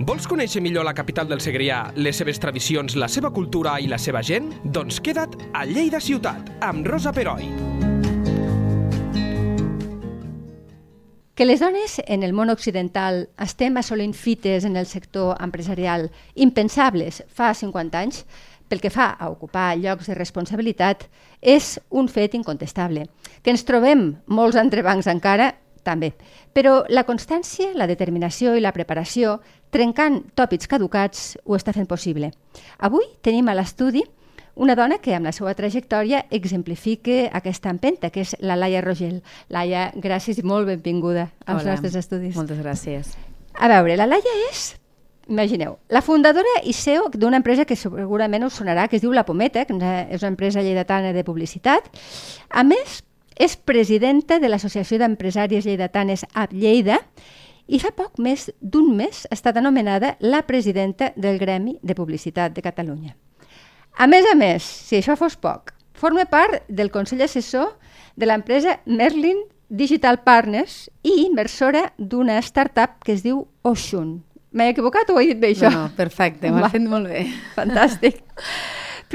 Vols conèixer millor la capital del Segrià, les seves tradicions, la seva cultura i la seva gent? Doncs queda't a Lleida Ciutat, amb Rosa Peroi. Que les dones en el món occidental estem assolint fites en el sector empresarial impensables fa 50 anys, pel que fa a ocupar llocs de responsabilitat, és un fet incontestable. Que ens trobem molts entrebancs encara, també. Però la constància, la determinació i la preparació, trencant tòpics caducats, ho està fent possible. Avui tenim a l'estudi una dona que amb la seva trajectòria exemplifica aquesta empenta, que és la Laia Rogel. Laia, gràcies i molt benvinguda als Hola, nostres estudis. Moltes gràcies. A veure, la Laia és, imagineu, la fundadora i CEO d'una empresa que segurament us sonarà, que es diu La Pometa, que és una empresa lleidatana de publicitat. A més, és presidenta de l'Associació d'Empresàries Lleidatanes AB Lleida i fa poc més d'un mes ha estat anomenada la presidenta del Gremi de Publicitat de Catalunya. A més a més, si això fos poc, forma part del Consell Assessor de l'empresa Merlin Digital Partners i inversora d'una startup que es diu Oshun. M'he equivocat o ho he dit bé, això? No, no perfecte, m'ho has fet molt bé. Fantàstic.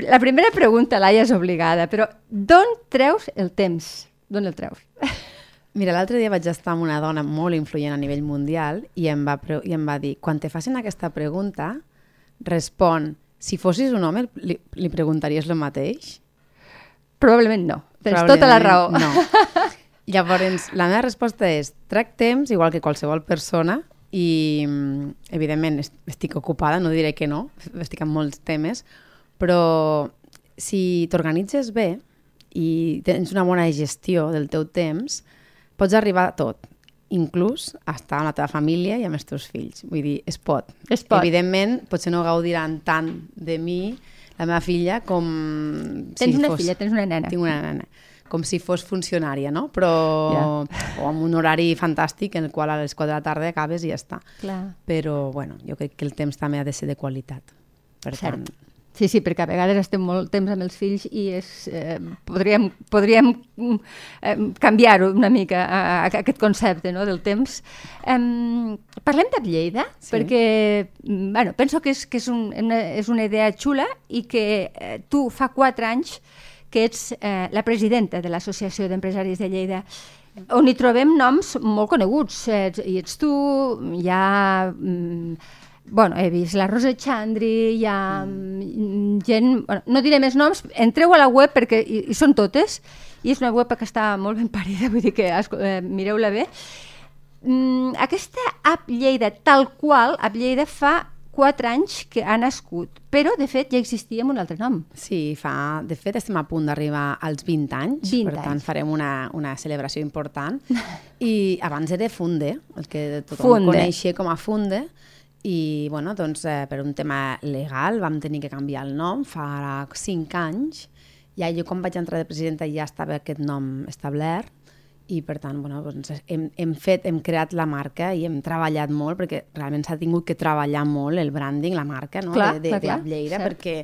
La primera pregunta, Laia, és obligada, però d'on treus el temps? D'on el treus? Mira, l'altre dia vaig estar amb una dona molt influent a nivell mundial i em va, i em va dir, quan te facin aquesta pregunta, respon, si fossis un home, li, li preguntaries el mateix? Probablement no. Tens tota la raó. Probablement No. Llavors, la meva resposta és, trec temps, igual que qualsevol persona, i mm, evidentment est- estic ocupada, no diré que no, estic amb molts temes, però si t'organitzes bé i tens una bona gestió del teu temps, pots arribar a tot, inclús a estar amb la teva família i amb els teus fills. Vull dir, es pot. Es pot. Evidentment, potser no gaudiran tant de mi, la meva filla, com... Tens una fos... filla, tens una nena. Tinc una nena com si fos funcionària, no? Però Ja. o amb un horari fantàstic en el qual a les 4 de la tarda acabes i ja està. Clar. Però, bueno, jo crec que el temps també ha de ser de qualitat. Per Cert. tant, Sí, sí, perquè a vegades estem molt temps amb els fills i és, eh, podríem, podríem eh, canviar-ho una mica, a, a, aquest concepte no, del temps. Um, parlem de Lleida, Sí. perquè bueno, penso que, és, que és, un, una, és una idea xula i que eh, tu fa quatre anys que ets eh, la presidenta de l'Associació d'Empresaris de Lleida, on hi trobem noms molt coneguts. Eh, I ets tu, hi ha... Mm, bueno, he vist la Rosa Chandri, hi ha mm. gent... Bueno, no diré més noms, entreu a la web perquè hi, hi són totes, i és una web que està molt ben parida, vull dir que eh, mireu-la bé. Mm, aquesta app Lleida, tal qual, app Lleida fa 4 anys que ha nascut, però de fet ja existia amb un altre nom. sí, fa... De fet, estem a punt d'arribar als 20 anys, 20 per tant, anys. farem una, una celebració important. I abans era Funde, el que tothom Funde. coneixia com a Funde, i bueno, doncs, eh, per un tema legal vam tenir que canviar el nom fa 5 anys. Ja jo quan vaig entrar de presidenta ja estava aquest nom establert i per tant bueno, doncs hem, hem, fet, hem creat la marca i hem treballat molt perquè realment s'ha tingut que treballar molt el branding, la marca no? Clar, de, de, clar, de Lleida cert. perquè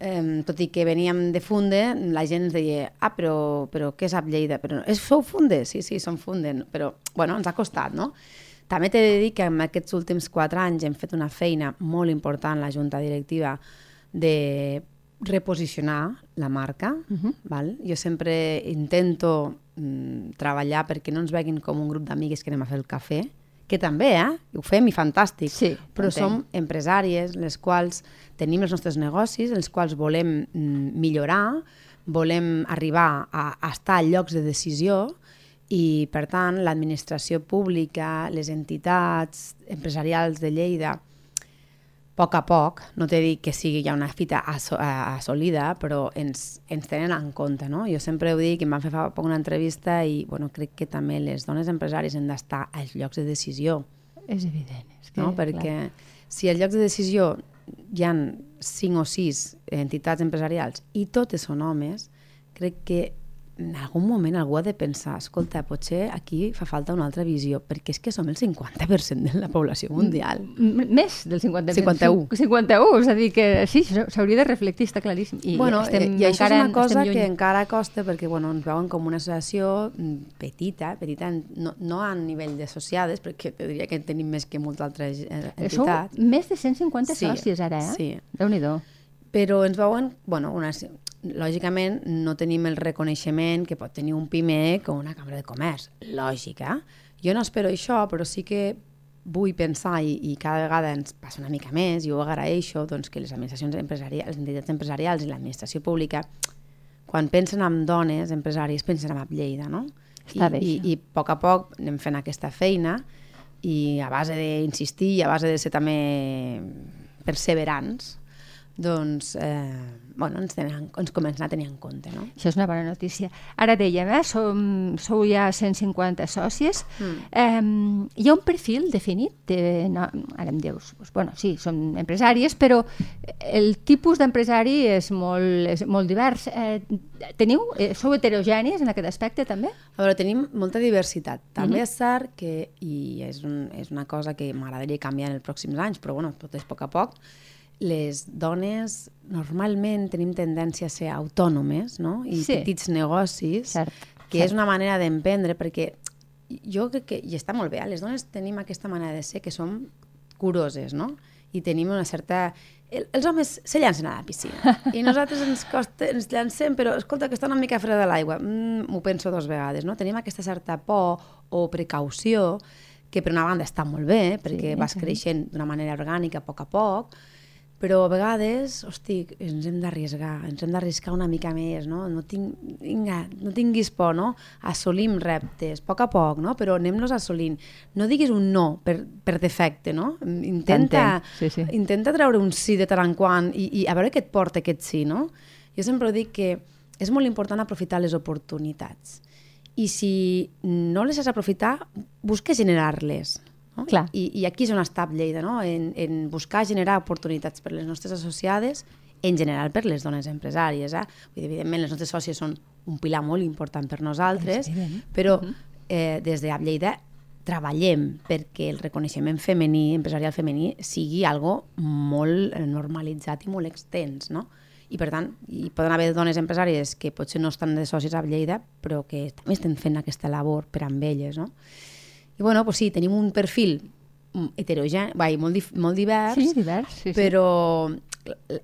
eh, tot i que veníem de Funde la gent ens deia, ah però, però què és Lleida? Però, no, és, sou Funde? Sí, sí, som Funde, però bueno, ens ha costat, no? També t'he de dir que en aquests últims quatre anys hem fet una feina molt important la junta directiva de reposicionar la marca. Uh -huh. val? Jo sempre intento mm, treballar perquè no ens veguin com un grup d'amigues que anem a fer el cafè, que també, eh? Ho fem i fantàstic. Sí, però entenc. som empresàries, les quals tenim els nostres negocis, els quals volem mm, millorar, volem arribar a, a estar a llocs de decisió i, per tant, l'administració pública, les entitats empresarials de Lleida, a poc a poc, no t'he dit que sigui ja una fita a- assolida, però ens, ens tenen en compte, no? Jo sempre ho dic, em van fer fa poc una entrevista i, bueno, crec que també les dones empresàries han d'estar als llocs de decisió, És evident. És que, no? Perquè si als llocs de decisió hi han cinc o sis entitats empresarials i totes són homes, crec que en algun moment algú ha de pensar, escolta, potser aquí fa falta una altra visió, perquè és que som el 50% de la població mundial. M més del 50%. 51. 51, és a dir, que sí, s'hauria de reflectir, està claríssim. I, bueno, estem, i això és una cosa que encara costa, perquè bueno, ens veuen com una associació mm, petita, petita no, no a nivell d'associades, perquè te diria que en tenim més que moltes altres eh, entitats. Sou més de 150 sí, sòcies ara, eh? Sí. Déu-n'hi-do. Però ens veuen, bueno, una, lògicament no tenim el reconeixement que pot tenir un PIMEC o una cambra de comerç. Lògica. Jo no espero això, però sí que vull pensar, i, i cada vegada ens passa una mica més, i ho agraeixo, doncs, que les administracions empresarials, les entitats empresarials i l'administració pública, quan pensen en dones empresàries, pensen en Lleida, no? Està I, i, I a poc a poc anem fent aquesta feina i a base d'insistir i a base de ser també perseverants, doncs eh, bueno, ens, tenen, ens comencen a tenir en compte. No? Això és una bona notícia. Ara dèiem, eh, som, sou ja 150 sòcies. Mm. Eh, hi ha un perfil definit? De, no, ara em dius, doncs, bueno, sí, som empresàries, però el tipus d'empresari és, molt, és molt divers. Eh, teniu, eh, sou heterogènies en aquest aspecte també? A veure, tenim molta diversitat. També mm -hmm. és cert que, i és, un, és una cosa que m'agradaria canviar en els pròxims anys, però bueno, tot és a poc a poc, les dones normalment tenim tendència a ser autònomes no? i sí. petits negocis, cert, que cert. és una manera d'emprendre, perquè jo crec que, i està molt bé, eh? les dones tenim aquesta manera de ser que som curoses, no? I tenim una certa... El, els homes se llancen a la piscina i nosaltres ens, costa, ens llancem, però escolta, que està una mica freda l'aigua, mm, m'ho penso dos vegades, no? Tenim aquesta certa por o precaució que per una banda està molt bé, perquè sí, vas creixent d'una manera orgànica a poc a poc, però a vegades, hosti, ens hem d'arriscar, ens hem d'arriscar una mica més, no? No, tinc, vinga, no tinguis por, no? Assolim reptes, a poc a poc, no? Però anem-los assolint. No diguis un no per, per defecte, no? Intenta, sí, sí. intenta treure un sí de tant en quant i, i a veure què et porta aquest sí, no? Jo sempre dic que és molt important aprofitar les oportunitats. I si no les has aprofitar, busca generar-les no? Clar. I, I aquí és on està Lleida, no? en, en buscar generar oportunitats per les nostres associades, en general per les dones empresàries. Eh? Vull dir, evidentment, les nostres sòcies són un pilar molt important per nosaltres, però mhm. eh, des de Lleida treballem perquè el reconeixement femení, empresarial femení, sigui algo molt normalitzat i molt extens, no? I per tant, hi poden haver dones empresàries que potser no estan de socis a Lleida, però que també estan fent aquesta labor per amb elles, no? I bueno, pues sí, tenim un perfil heterogène, vai, molt, molt divers, sí, divers sí, sí. però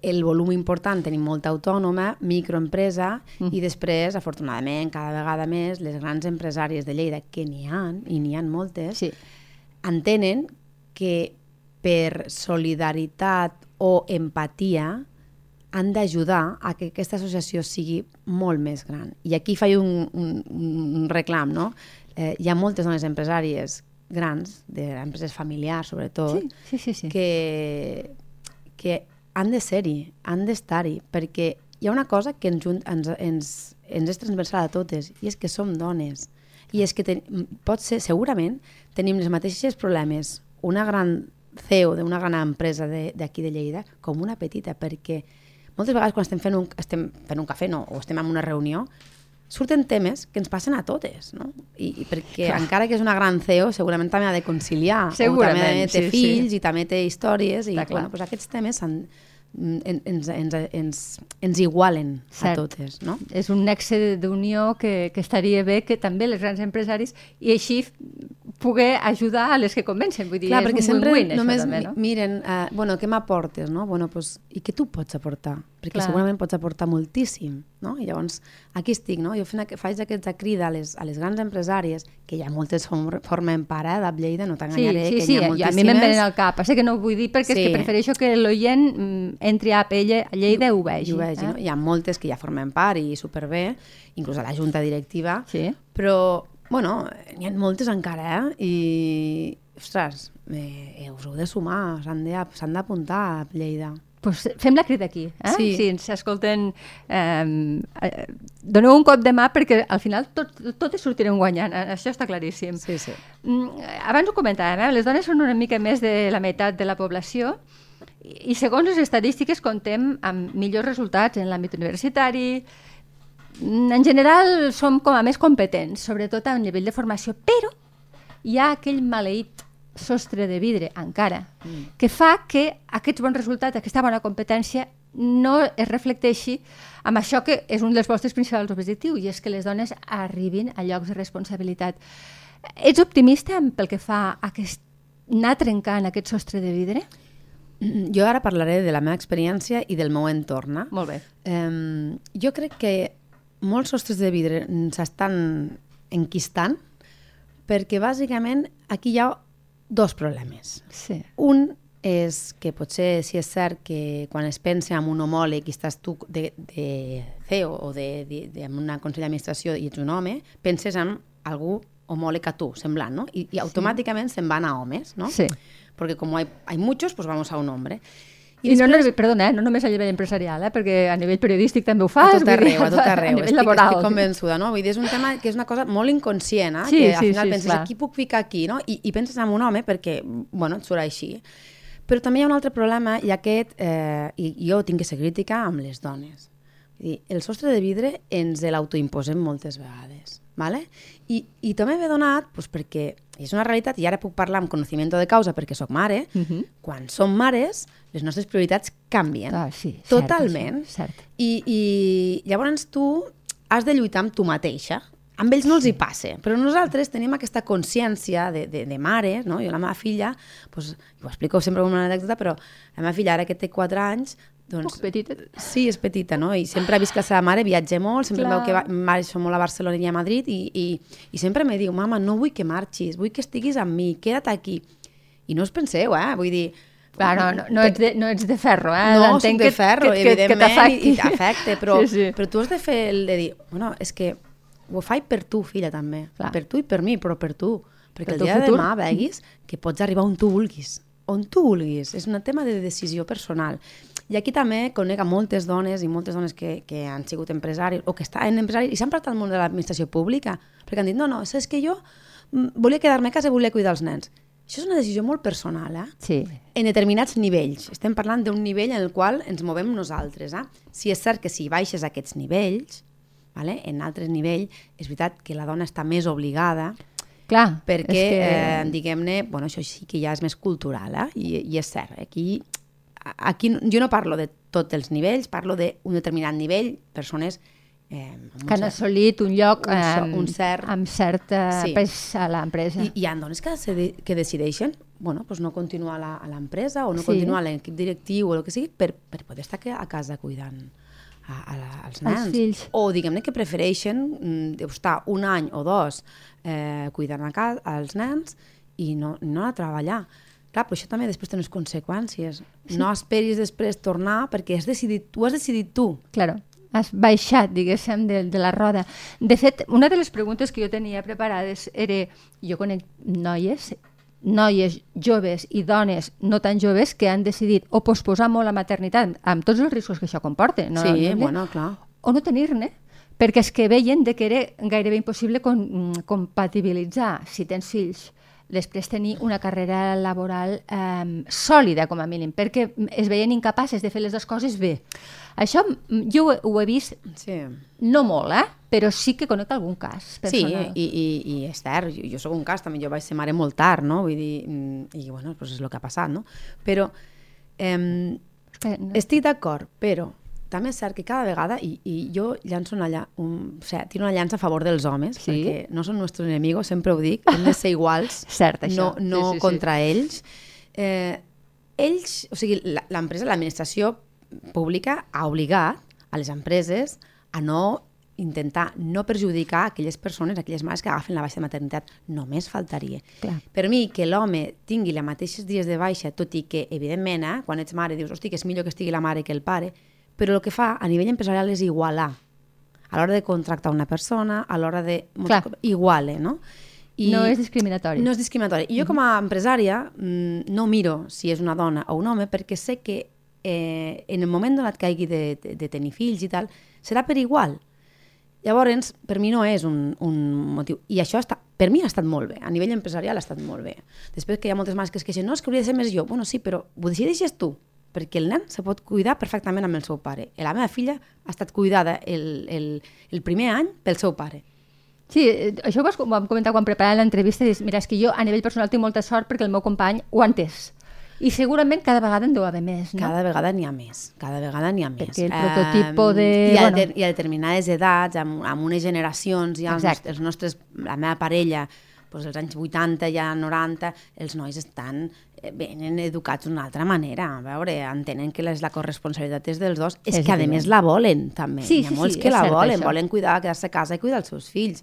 el volum important tenim molta autònoma, microempresa mm. i després, afortunadament, cada vegada més, les grans empresàries de Lleida, que n'hi han, i n'hi han moltes, sí. entenen que per solidaritat o empatia han d'ajudar a que aquesta associació sigui molt més gran. I aquí faig un, un, un reclam, no? Eh, hi ha moltes dones empresàries grans, d'empreses familiars sobretot, sí, sí, sí, sí. Que, que han de ser-hi, han d'estar-hi, perquè hi ha una cosa que ens, ens, ens, ens és transversal a totes, i és que som dones. I és que ten, pot ser, segurament, tenim els mateixos problemes una gran CEO d'una gran empresa d'aquí de, de Lleida com una petita, perquè moltes vegades quan estem fent un, estem fent un cafè no, o estem en una reunió, surten temes que ens passen a totes, no? I, i perquè Clar. encara que és una gran CEO, segurament també ha de conciliar, o també té sí, fills sí. i també té històries, i bueno, pues aquests temes han, ens, ens, ens, ens igualen Cert. a totes. No? És un nexe d'unió que, que estaria bé que també les grans empresaris i així poder ajudar a les que convencen. Vull dir, Clar, perquè un sempre win -win, només també, no? miren, uh, bueno, què m'aportes, no? Bueno, pues, I què tu pots aportar? Perquè Clar. segurament pots aportar moltíssim, no? I llavors, aquí estic, no? Jo fent, faig aquesta crida a les, a les grans empresàries, que ja moltes formen part eh, d'Ablleida, no t'enganyaré, sí, sí, que sí, hi ha moltíssimes. a mi me'n venen al cap. Passa que no ho vull dir perquè sí. és que prefereixo que l'oient mm, entri a Lleida, a Lleida i ho vegi. I ho vegi, eh? no? Hi ha moltes que ja formen part i superbé, inclús a la junta directiva, sí. però Bueno, n'hi ha moltes encara, eh? I, ostres, eh, us heu de sumar, s'han d'apuntar a Lleida. Pues fem la crida aquí, eh? Sí. Si ens escolten, eh, eh, doneu un cop de mà perquè al final tot, totes sortirem guanyant, eh? això està claríssim. Sí, sí. Mm, abans ho comentàvem, eh? les dones són una mica més de la meitat de la població i segons les estadístiques contem amb millors resultats en l'àmbit universitari, mm, en general som com a més competents, sobretot a nivell de formació, però hi ha aquell maleït sostre de vidre encara, mm. que fa que aquests bons resultats, aquesta bona competència, no es reflecteixi amb això que és un dels vostres principals objectius, i és que les dones arribin a llocs de responsabilitat. Ets optimista pel que fa a aquest, anar trencant aquest sostre de vidre? Jo ara parlaré de la meva experiència i del meu entorn. Eh? Molt bé. Um, jo crec que molts sostres de vidre s'estan enquistant perquè bàsicament aquí hi ha dos problemes. Sí. Un és que potser si és cert que quan es pensa en un homòleg i estàs tu de, de CEO o de, de, de, en una consell d'administració i ets un home, penses en algú homòleg a tu, semblant, no? I, i automàticament sí. se'n van a homes, no? Sí. Porque como hay, hay muchos, pues vamos a un hombre. I, I després... no, perdona, eh, no només a nivell empresarial, eh, perquè a nivell periodístic també ho fas. A tot arreu, a tot arreu. A nivell estic, laboral. estic convençuda, no? Vull dir, és un tema que és una cosa molt inconscient, eh? Sí, que al sí, final sí, penses, clar. qui puc ficar aquí, no? I, I penses en un home perquè, bueno, et surt així. Però també hi ha un altre problema, i aquest, eh, i jo tinc que ser crítica amb les dones. Vull dir, el sostre de vidre ens l'autoimposem moltes vegades. Vale? I, I també m'he donat, pues, perquè és una realitat, i ara puc parlar amb coneixement de causa perquè sóc mare, Uh -huh. quan som mares, les nostres prioritats canvien. Ah, sí, cert, Totalment. això, cert. I, I llavors tu has de lluitar amb tu mateixa. Amb ells no els hi passa, però nosaltres tenim aquesta consciència de, de, de mare, no? Jo la meva filla, pues, ho explico sempre com una anècdota, però la meva filla ara que té 4 anys, doncs... Poc petita. Sí, és petita, no? I sempre ha vist que la seva mare viatja molt, sempre Clar. veu que va, marxa molt a Barcelona i a Madrid, i, i, i sempre me diu, mama, no vull que marxis, vull que estiguis amb mi, queda't aquí. I no us penseu, eh? Vull dir, Clar, no, no, no, ets de, no ets de ferro, eh? no, soc de ferro, que, que, que evidentment, t'afecti. i, t'afecta, però, sí, sí. però tu has de fer el de dir, bueno, és que ho faig per tu, filla, també. Clar. Per tu i per mi, però per tu. Perquè Per el dia de futur. demà veguis que pots arribar on tu vulguis. On tu vulguis. És un tema de decisió personal. I aquí també conec a moltes dones i moltes dones que, que han sigut empresaris o que estan empresaris i s'han portat al món de l'administració pública perquè han dit, no, no, és que jo mm, volia quedar-me a casa i volia cuidar els nens. Això és una decisió molt personal, eh? Sí. en determinats nivells. Estem parlant d'un nivell en el qual ens movem nosaltres. Eh? Si és cert que si baixes aquests nivells, vale? en altres nivells, és veritat que la dona està més obligada Clar, perquè, que... eh, diguem-ne, bueno, això sí que ja és més cultural, eh? I, i és cert, aquí, aquí jo no parlo de tots els nivells, parlo d'un determinat nivell, persones eh, que han cert- assolit un lloc un so- amb, un cert- amb cert eh, Sí. pes a l'empresa. I hi ha dones que, se, que decideixen bueno, pues no continuar a la- a l'empresa o no Sí. continuar a l'equip directiu o el que sigui per, per poder estar a casa cuidant a, a la, als nens. fills. O diguem-ne que prefereixen mm, estar un any o dos eh, cuidant a casa, als nens i no, no a treballar. Clar, però això també després té unes conseqüències. Sí. No esperis després tornar perquè has decidit, tu has decidit tu. Claro, has baixat, diguéssim, de, de la roda. De fet, una de les preguntes que jo tenia preparades era, jo conec noies, noies joves i dones no tan joves que han decidit o posposar molt la maternitat, amb tots els riscos que això comporta, no, sí, no, bueno, clar. o no tenir-ne, perquè és que veien de que era gairebé impossible com, compatibilitzar, si tens fills, després tenir una carrera laboral eh, sòlida, com a mínim, perquè es veien incapaces de fer les dues coses bé. Això mm, jo ho, he- ho he vist, Sí. no molt, eh? però sí que conec algun cas Sí, personal. i, i, i és cert, jo, jo sóc un cas, també jo vaig ser mare molt tard, no? Vull dir, mm, i bueno, pues és el que ha passat, no? Però eh, Que no- estic d'acord, però també és cert que cada vegada, i, i jo llanço una, lla, un, o sigui, tiro una llança a favor dels homes, Sí. perquè no són nostres enemigos, sempre ho dic, hem de ser iguals, Cert, això. no, no Sí, sí, sí. contra ells. Eh, ells, o sigui, la- l'empresa, l'administració pública ha obligat a les empreses a no intentar no perjudicar aquelles persones, aquelles mares que agafen la baixa de maternitat. Només faltaria. Clar. Per mi, que l'home tingui les mateixes dies de baixa, tot i que, evidentment, eh, quan ets mare, dius, hosti, que és millor que estigui la mare que el pare, però el que fa a nivell empresarial és igualar. A l'hora de contractar una persona, a l'hora de... Clar. Iguale, no? No és discriminatori. No és discriminatori. I jo com a empresària mm, no miro si és una dona o un home perquè sé que eh, en el moment donat que hagi de, de, de tenir fills i tal, serà per igual. Llavors, per mi no és un, un motiu. I això està, per mi ha estat molt bé. A nivell empresarial ha estat molt bé. Després que hi ha moltes mares que es queixen, no, és que hauria de ser més jo. Bueno, sí, però ho decideixes tu. Perquè el nen se pot cuidar perfectament amb el seu pare. I la meva filla ha estat cuidada el, el, el primer any pel seu pare. Sí, eh, això ho vas, vam comentar quan preparàvem l'entrevista, i dius, mira, és que jo a nivell personal tinc molta sort perquè el meu company ho ha entès. I segurament cada vegada en deu haver més, no? Cada vegada n'hi ha més, cada vegada n'hi ha més. Perquè el prototipo de- I a, bueno. i a determinades edats, amb, amb unes generacions, ja els, els nostres, la meva parella, doncs els anys 80, ja 90, els nois estan eh, venen educats d'una altra manera. A veure, entenen que les, la corresponsabilitat és dels dos. És, És que, a més, la volen, també. Sí, Hi ha sí, molts sí, que és la cert, volen, això. volen cuidar, quedar-se a casa i cuidar els seus fills.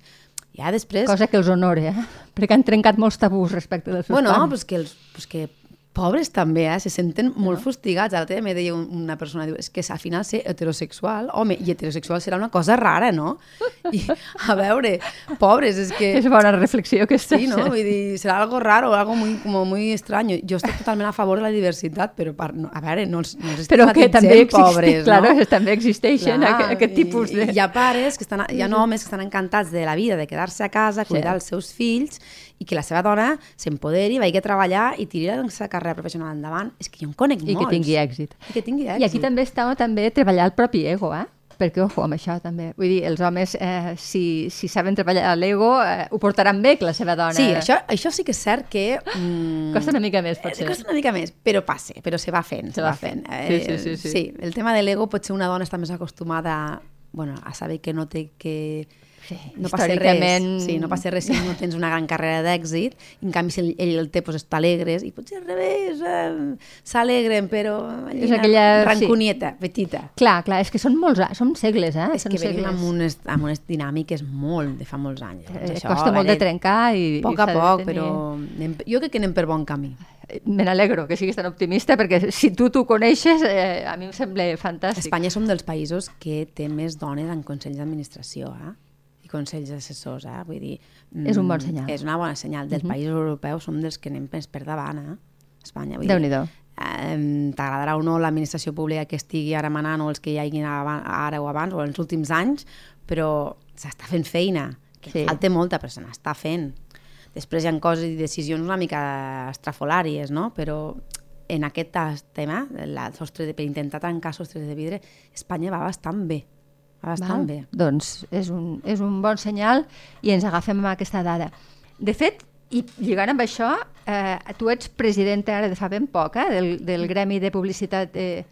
Ja després... Cosa que els honora, eh? perquè han trencat molts tabús respecte dels seus Bueno, pares. pues que, els, pues que pobres també, eh? se senten molt fustigats. L'altre dia me deia un- una persona, diu, és que al final ser heterosexual, home, i heterosexual serà una cosa rara, no? I, a veure, pobres, és que... És bona reflexió que Sí, no? Vull dir, serà algo raro, algo muy, como muy extraño. Jo estic totalment a favor de la diversitat, però per, no, a veure, no els, no els Però que també, existeix, pobres, claro, no? també existeixen Clar, aquest, aquest tipus de... I, hi ha pares, que estan, hi ha homes que estan encantats de la vida, de quedar-se a casa, cuidar els seus fills, i que la seva dona s'empoderi, vagi a treballar i tiri la seva carrera professional endavant. És que jo en conec I molts. que tingui èxit. I que tingui èxit. I aquí també està també treballar el propi ego, eh? Perquè, ojo, amb això també. Vull dir, els homes, eh, si, si saben treballar l'ego, eh, ho portaran bé que la seva dona... Sí, això, això sí que és cert que... Mm, Costa una mica més, eh, potser. Costa una mica més, però passa, però se va fent. Se, va fent. Sí, sí, sí, sí. sí, el tema de l'ego potser una dona està més acostumada bueno, a saber que no té que... Sí, no passa res. Sí, no passa res si no tens una gran carrera d'èxit. En canvi, si ell, ell el té, doncs està alegres. I potser al revés, eh, s'alegren, però... És aquella- sí. Rancunieta, petita. Clar, clar, és que són molts anys, són segles, eh? És són que venim amb unes, amb unes dinàmiques molt de fa molts anys. Eh, Doncs costa a molt de trencar i... A poc a poc, tenir- però anem, jo crec que anem per bon camí. Me n'alegro que siguis tan optimista, perquè si tu t'ho coneixes, eh, a mi em sembla fantàstic. Espanya som dels països que té més dones en consells d'administració, eh? Consells assessors, eh? vull dir... És un bon senyal. És una bona senyal. Dels països europeus som dels que anem més per davant, eh? Espanya, vull Déu-n'hi-do. Eh, T'agradarà o no l'administració pública que estigui ara manant o els que hi hagin ara o abans o en els últims anys, però s'està fent feina, que Sí. falta molta, però se n'està fent. Després hi ha coses i decisions una mica estrafolàries, no? però en aquest tema, la sostre de, per intentar tancar sostres de vidre, Espanya va bastant bé. Bastant Val? bé. Doncs és un, és un bon senyal i ens agafem amb aquesta dada. De fet, i lligant amb això, eh, tu ets presidenta ara de fa ben poc eh, del, del Gremi de Publicitat de,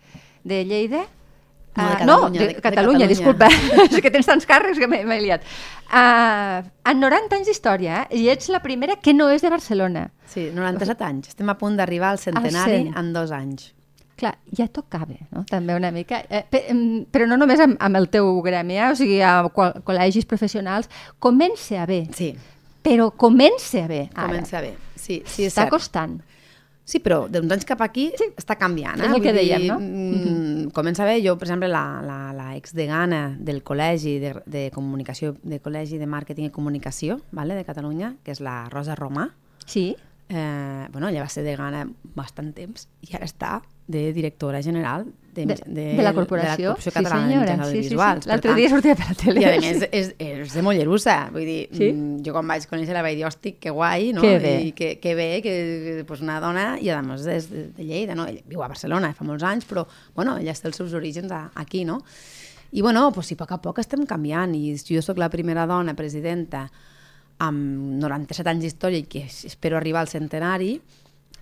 de Lleida. No, de Ah, Catalunya, no, de, de- de Catalunya, Catalunya. disculpa. és que tens tants càrrecs que m'he liat. Uh, en 90 anys d'història, eh, i ets la primera que no és de Barcelona. Sí, 97 anys. Estem a punt d'arribar al centenari cent. en dos anys. Clar, ja tocava, no? també una mica. Eh, però no només amb, amb el teu gremi, eh? o sigui, a qual, col·legis professionals, comença a bé, Sí, però comença a bé ara. comença bé. Sí, sí, és Està cert. costant. Sí, però d'uns anys cap aquí sí. està canviant. Eh? És el que Vull dir, dèiem, no? Mm, comença bé, jo, per exemple, la, la, la exdegana del Col·legi de, de Comunicació, de Col·legi de Màrqueting i Comunicació vale, de Catalunya, que és la Rosa Romà, Sí, eh, bueno, ella va ser degana bastant temps i ara està de directora general de, de, de, la corporació. de la Corporació sí, Catalana senyora. de Sí, Mitjans sí, Audiovisuals. sí. Per L'altre tant, dia sortia per la tele. I a més és, és de Mollerussa, vull dir, Sí? mm, jo quan vaig conèixer la vaig dir, hosti, que guai, no? Que bé. I que, que bé, que pues, una dona, i a més és de, de Lleida, no? Ella viu a Barcelona fa molts anys, però, bueno, ella té els seus orígens a, aquí, no? I, bueno, pues, sí, a poc a poc estem canviant, i jo sóc la primera dona presidenta amb 97 anys d'història i que espero arribar al centenari,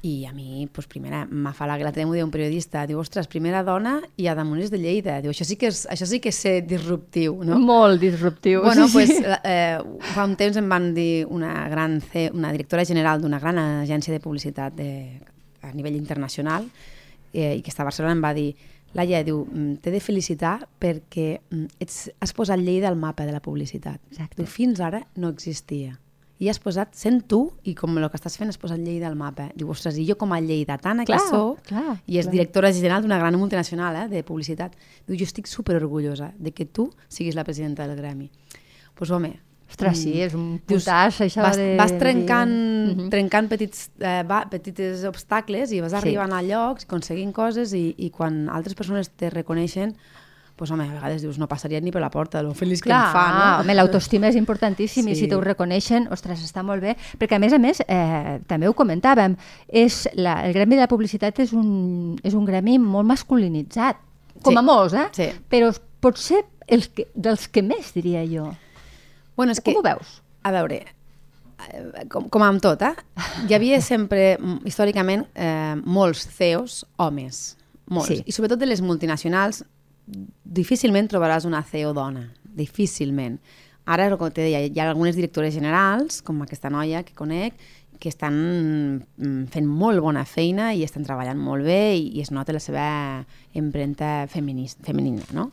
i a mi, doncs, primera, l'altre dia m'ho deia un periodista, diu, ostres, primera dona i a damunt és de Lleida. Diu, això sí que és, això sí que és ser disruptiu, no? Molt disruptiu. Bueno, sí, pues, eh, fa un temps em van dir una gran C, una directora general d'una gran agència de publicitat de, a nivell internacional eh, i que està a Barcelona em va dir Laia, diu, "Mm, t'he de felicitar perquè mm, ets, has posat Lleida al mapa de la publicitat. Exacte. Diu, fins ara no existia. I has posat, sent tu, i com el que estàs fent, has posat Lleida al mapa. Diu, ostres, i jo com a lleidatana Clar, que sóc, clar, i és clar. directora general d'una gran multinacional eh, de publicitat, diu, jo estic super orgullosa de que tu siguis la presidenta del Gremi. Doncs pues, home, Ostres, sí, és un putàs, això vas, de... vas de trencant, -huh. trencant petits, eh, va, petites obstacles i vas Sí. arribant a llocs, aconseguint coses i, i quan altres persones te reconeixen, pues, home, a vegades dius, no passaria ni per la porta, lo feliç Clar, que em fa, no? home, l'autoestima és importantíssim sí. i si t'ho reconeixen, ostres, està molt bé. Perquè, a més a més, eh, també ho comentàvem, és la, el gremi de la publicitat és un, és un gremi molt masculinitzat, com Sí. a molts, eh? Sí. Però potser els que, dels que més, diria jo. Bueno, és Com que, ho veus? a veure, eh, com, com amb tot, eh? hi havia sempre, històricament, eh, molts CEOs homes, molts. Sí. I sobretot de les multinacionals, difícilment trobaràs una CEO dona, difícilment. Ara, el que te deia, hi ha algunes directores generals, com aquesta noia que conec, que estan mm, fent molt bona feina i estan treballant molt bé i, i es nota la seva empremta femenina, no?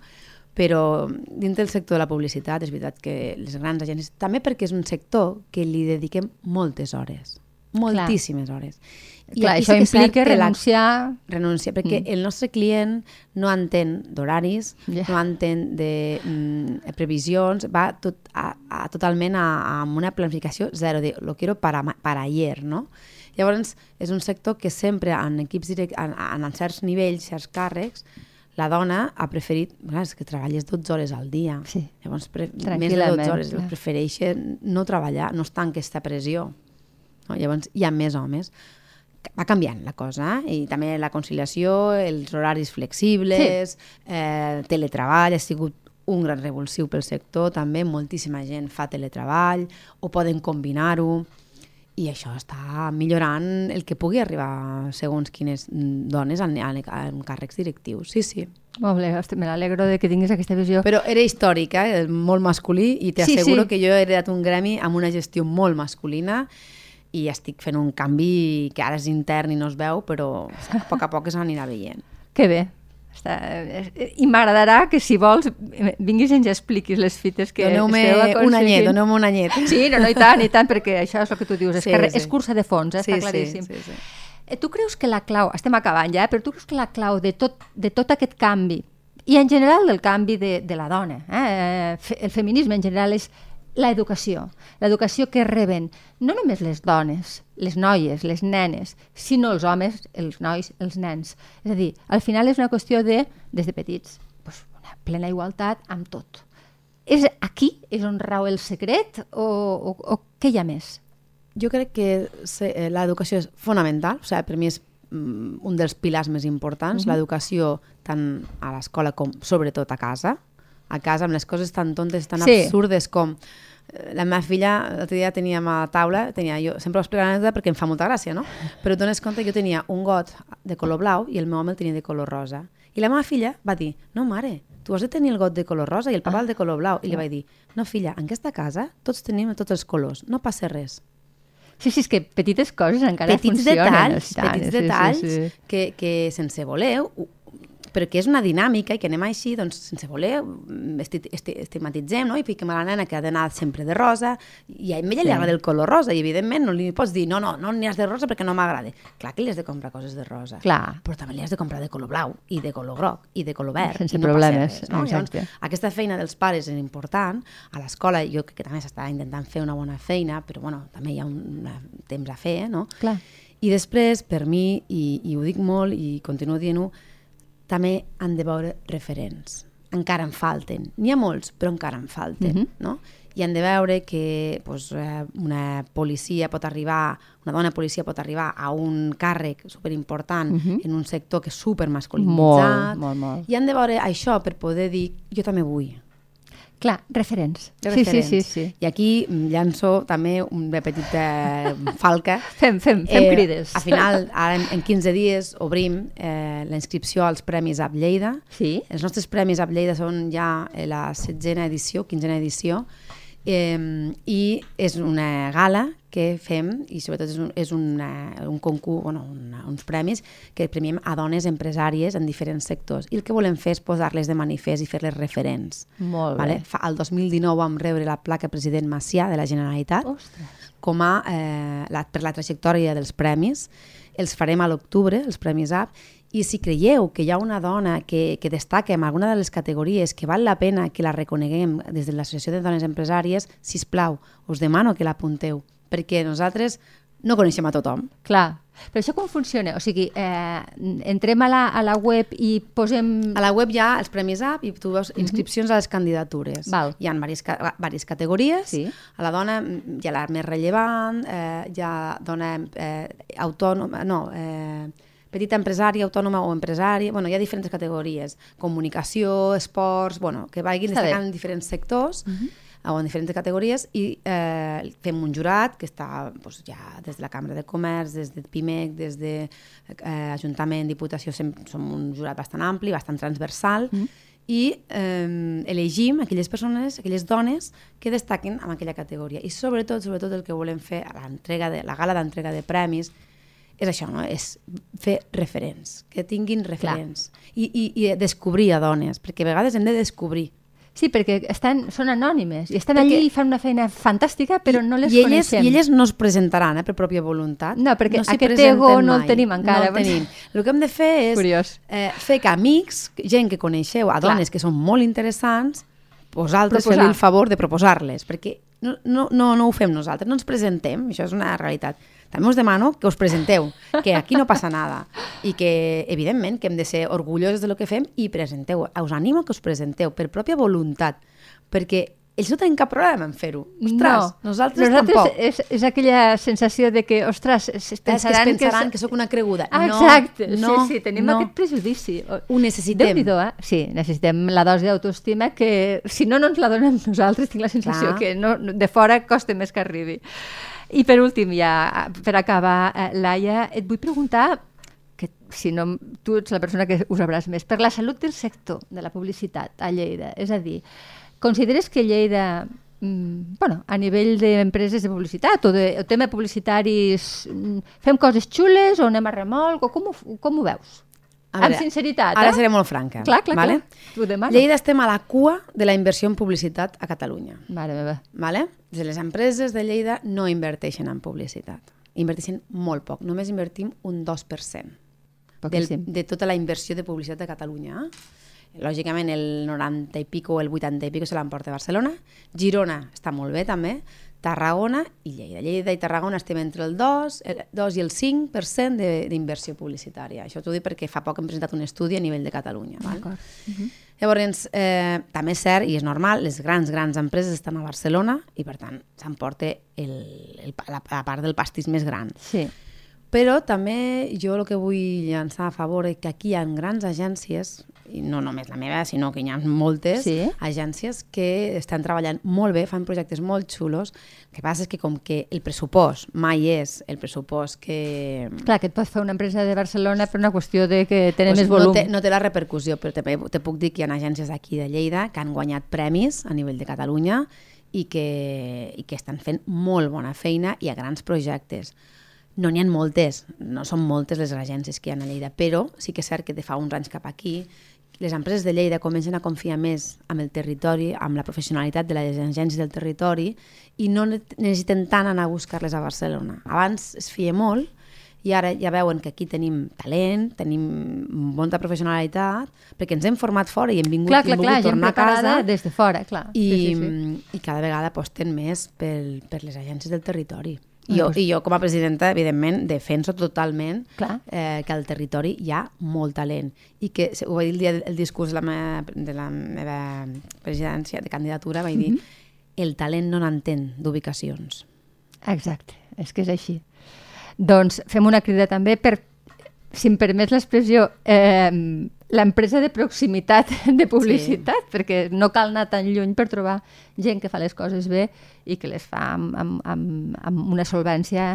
Però dins del sector de la publicitat és veritat que les grans agències, també perquè és un sector que li dediquem moltes hores, moltíssimes hores. I Clar, això sí implica la- renunciar... renuncia, perquè mm. el nostre client no entén d'horaris, yeah. no entén de mm, previsions, va tot, a, a, totalment a, a una planificació zero, de lo quiero para, para ayer, no? Llavors, és un sector que sempre en equips direct, en, en certs nivells, certs càrrecs, la dona ha preferit, clar, és que treballes 12 hores al dia. Sí. Llavors, pre, més de Tranquil·lament, 12 hores, clar. prefereixen no treballar, no estar en aquesta pressió. No? Llavors, hi ha més homes. Va canviant la cosa, eh? i també la conciliació, els horaris flexibles, sí. eh, teletreball, ha sigut un gran revulsiu pel sector, també moltíssima gent fa teletreball, o poden combinar-ho, i això està millorant el que pugui arribar segons quines dones en, en, en càrrecs directius. Sí, sí. Molt bé, me l'alegro de que tinguis aquesta visió. Però era històrica, eh? molt masculí, i Sí, t'asseguro sí. que jo he heredat un gremi amb una gestió molt masculina i estic fent un canvi que ara és intern i no es veu, però a poc a poc es anirà veient. Que bé. Està... I m'agradarà que, si vols, vinguis i ens expliquis les fites que Doneu-me esteu un anyet, doneu-me un anyet. Sí, no, no, i tant, i tant, perquè això és el que tu dius, és, Sí, que sí. és cursa de fons, eh, Sí, està claríssim. sí, sí, sí. Eh, Tu creus que la clau, estem acabant ja, eh, però tu creus que la clau de tot, de tot aquest canvi, i en general del canvi de, de la dona, eh, el feminisme en general és l'educació, l'educació que reben no només les dones, les noies, les nenes, sinó els homes, els nois, els nens. És a dir, al final és una qüestió de, des de petits, doncs, una plena igualtat amb tot. És aquí és on rau el secret o, o, o què hi ha més? Jo crec que eh, l'educació és fonamental, o sigui, per mi és mm, un dels pilars més importants, l'educació tant a l'escola com sobretot a casa, a casa amb les coses tan tontes, tan Sí. absurdes com la meva filla, l'altre dia teníem a taula, tenia, jo sempre ho explico l'anècdota perquè em fa molta gràcia, no? Però et dones compte que jo tenia un got de color blau i el meu home el tenia de color rosa. I la meva filla va dir, no mare, tu has de tenir el got de color rosa i el papa el de color blau. I li vaig dir, no filla, en aquesta casa tots tenim tots els colors, no passa res. Sí, sí, és que petites coses encara petits funcionen. detalls, tant, petits sí, detalls Sí, sí. Que, que sense voler però que és una dinàmica i que anem així, doncs, sense voler, mm, esti, esti, estigmatitzem, no? I fiquem a la nena que ha d'anar sempre de rosa, i a ella Sí. li agrada el color rosa, i evidentment no li pots dir, no, no, no n'hi has de rosa perquè no m'agrada. Clar que li has de comprar coses de rosa. Clar. Però també li has de comprar de color blau, i de color groc, i de color verd. Sense i no problemes, res, no? Llavors, aquesta feina dels pares és important. A l'escola jo crec que també s'està intentant fer una bona feina, però bueno, també hi ha un, un temps a fer, no? Clar. I després, per mi, i, i ho dic molt i continuo dient-ho, també han de veure referents. Encara en falten. N'hi ha molts, però encara en falten. Mhm. no? I han de veure que pues, eh, una policia pot arribar, una dona policia pot arribar a un càrrec superimportant Mhm. en un sector que és supermasculinitzat. Molt, molt, molt. I han de veure això per poder dir, jo també vull. Clar, referents. Sí, sí, referents. sí, sí. I aquí mm, llanço també una petita falca. Fem, fem, fem crides. Al final, ara en, en 15 dies obrim eh, la inscripció als Premis App Lleida. Sí? Els nostres Premis App Lleida són ja eh, la setzena edició, quinzena edició, eh, i és una gala que fem, i sobretot és un, és una, un concurs, bueno, una, uns premis que premiem a dones empresàries en diferents sectors. I el que volem fer és posar-les de manifest i fer-les referents. Molt bé. Vale? Fa, el 2019 vam rebre la placa president Macià de la Generalitat Ostres. com a, eh, la, per la trajectòria dels premis. Els farem a l'octubre, els Premis AP, i si creieu que hi ha una dona que, que destaca en alguna de les categories que val la pena que la reconeguem des de l'Associació de Dones Empresàries, si us plau, us demano que l'apunteu, perquè nosaltres no coneixem a tothom. Clar. Però això com funciona? O sigui, eh, entrem a la, a la web i posem... A la web hi ha els Premis App i tu veus inscripcions a les candidatures. Val. Hi ha diverses, ca- diverses categories. Sí. A la dona mm, hi ha la més rellevant, eh, hi ha dona eh, autònoma, no, eh, petita empresària, autònoma o empresària, bueno, hi ha diferents categories, comunicació, esports, bueno, que vagin destacant en diferents sectors, o en diferents categories, i eh, fem un jurat que està doncs, ja des de la Cambra de Comerç, des de PIMEC, des de eh, Ajuntament, Diputació, sem- som un jurat bastant ampli, bastant transversal, i eh, elegim aquelles persones, aquelles dones que destaquen en aquella categoria. I sobretot, sobretot el que volem fer a l'entrega de la gala d'entrega de premis és això, no? és fer referents, que tinguin referents I, i, i descobrir a dones, perquè a vegades hem de descobrir. Sí, perquè estan, són anònimes i estan Perquè- allí i fan una feina fantàstica, però no les I elles, coneixem. I elles no es presentaran eh, per pròpia voluntat. No, perquè s'hi aquest ego no el mai. tenim encara. No el tenim. El que hem de fer és Curiós. eh, fer que amics, gent que coneixeu, a Clar. dones que són molt interessants, vosaltres feu el favor de proposar-les, perquè no, no, no, no ho fem nosaltres, no ens presentem, això és una realitat. També us demano que us presenteu, que aquí no passa nada i que, evidentment, que hem de ser orgullosos de lo que fem i presenteu. Us animo que us presenteu per pròpia voluntat, perquè ells no tenen cap problema en fer-ho. Ostres, nosaltres, tampoc. És, és aquella sensació de que, ostres, es- es Pensaran, pensaran, que, pensaran que, sóc una creguda. Ah, no, exacte, no, sí, sí, tenim no. aquest prejudici. Ho necessitem. Déu-n'hi-do, eh? Sí, necessitem la dosi d'autoestima que, si no, no ens la donem nosaltres, tinc la sensació Clar. que no, de fora costa més que arribi. I per últim, ja, per acabar, eh, Laia, et vull preguntar que si no, tu ets la persona que ho sabràs més, per la salut del sector de la publicitat a Lleida. És a dir, consideres que Lleida, mm, bueno, a nivell d'empreses de publicitat o de o tema publicitaris, mm, fem coses xules o anem a remolc o com ho, com ho veus? A Amb veure, sinceritat, Ara eh? seré molt franca. Clar, clar, vale? clar. Lleida estem a la cua de la inversió en publicitat a Catalunya. Mare meva. Vale? De les empreses de Lleida no inverteixen en publicitat. Inverteixen molt poc. Només invertim un 2% del, de tota la inversió de publicitat a Catalunya. eh? Lògicament, el 90 i pico o el 80 i pico se l'emporta Barcelona. Girona està molt bé, també. Tarragona i Lleida. Lleida i Tarragona estem entre el 2, el 2 i el 5% de- d'inversió publicitària. Això t'ho dic perquè fa poc hem presentat un estudi a nivell de Catalunya. Val? D'acord. Llavors, eh, també és cert, i és normal, les grans, grans empreses estan a Barcelona i, per tant, s'emporta la, la part del pastís més gran. Sí. Però també jo el que vull llançar a favor és que aquí hi ha grans agències, i no només la meva, sinó que hi ha moltes Sí. agències que estan treballant molt bé, fan projectes molt xulos. El que passa és que com que el pressupost mai és el pressupost que, Clar, que et pot fer una empresa de Barcelona per una qüestió de que tenen Pues més volum. No té, no té la repercussió, però també te puc dir que hi ha agències aquí de Lleida que han guanyat premis a nivell de Catalunya i que, i que estan fent molt bona feina i a grans projectes. No n'hi ha moltes, no són moltes les agències que hi ha a Lleida, però sí que és cert que de fa uns anys cap aquí les empreses de Lleida comencen a confiar més amb el territori, amb la professionalitat de les agències del territori i no ne- necessiten tant anar a buscar-les a Barcelona. Abans es feia molt i ara ja veuen que aquí tenim talent, tenim molta professionalitat, perquè ens hem format fora i hem vingut, clar, clar, hem clar, tornar a casa des de fora, clar. i, Sí, sí, sí. i cada vegada aposten més pel, per les agències del territori. I jo, I jo, com a presidenta, evidentment, defenso totalment Clar. eh, que al territori hi ha molt talent i que, ho vaig dir el dia del discurs de la meva, de la meva presidència, de candidatura, vaig dir el talent no n'entén d'ubicacions. Exacte, és que és així. Doncs fem una crida també per, si em permets l'expressió, eh, l'empresa de proximitat de publicitat, sí. perquè no cal anar tan lluny per trobar gent que fa les coses bé i que les fa amb, amb, amb, amb una solvència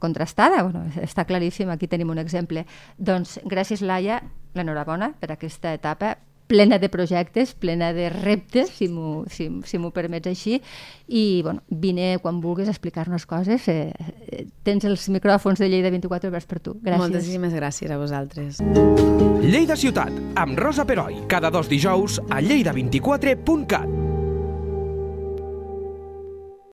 contrastada. Bueno, està claríssim, aquí tenim un exemple. Doncs gràcies, Laia, l'enhorabona per aquesta etapa plena de projectes, plena de reptes, si m'ho si, si m'ho permets així, i bueno, vine quan vulguis a explicar-nos coses. Eh, eh, tens els micròfons de Lleida 24 hores per tu. Gràcies. Moltíssimes gràcies a vosaltres. Lleida Ciutat, amb Rosa Peroi, cada dos dijous a lleida24.cat.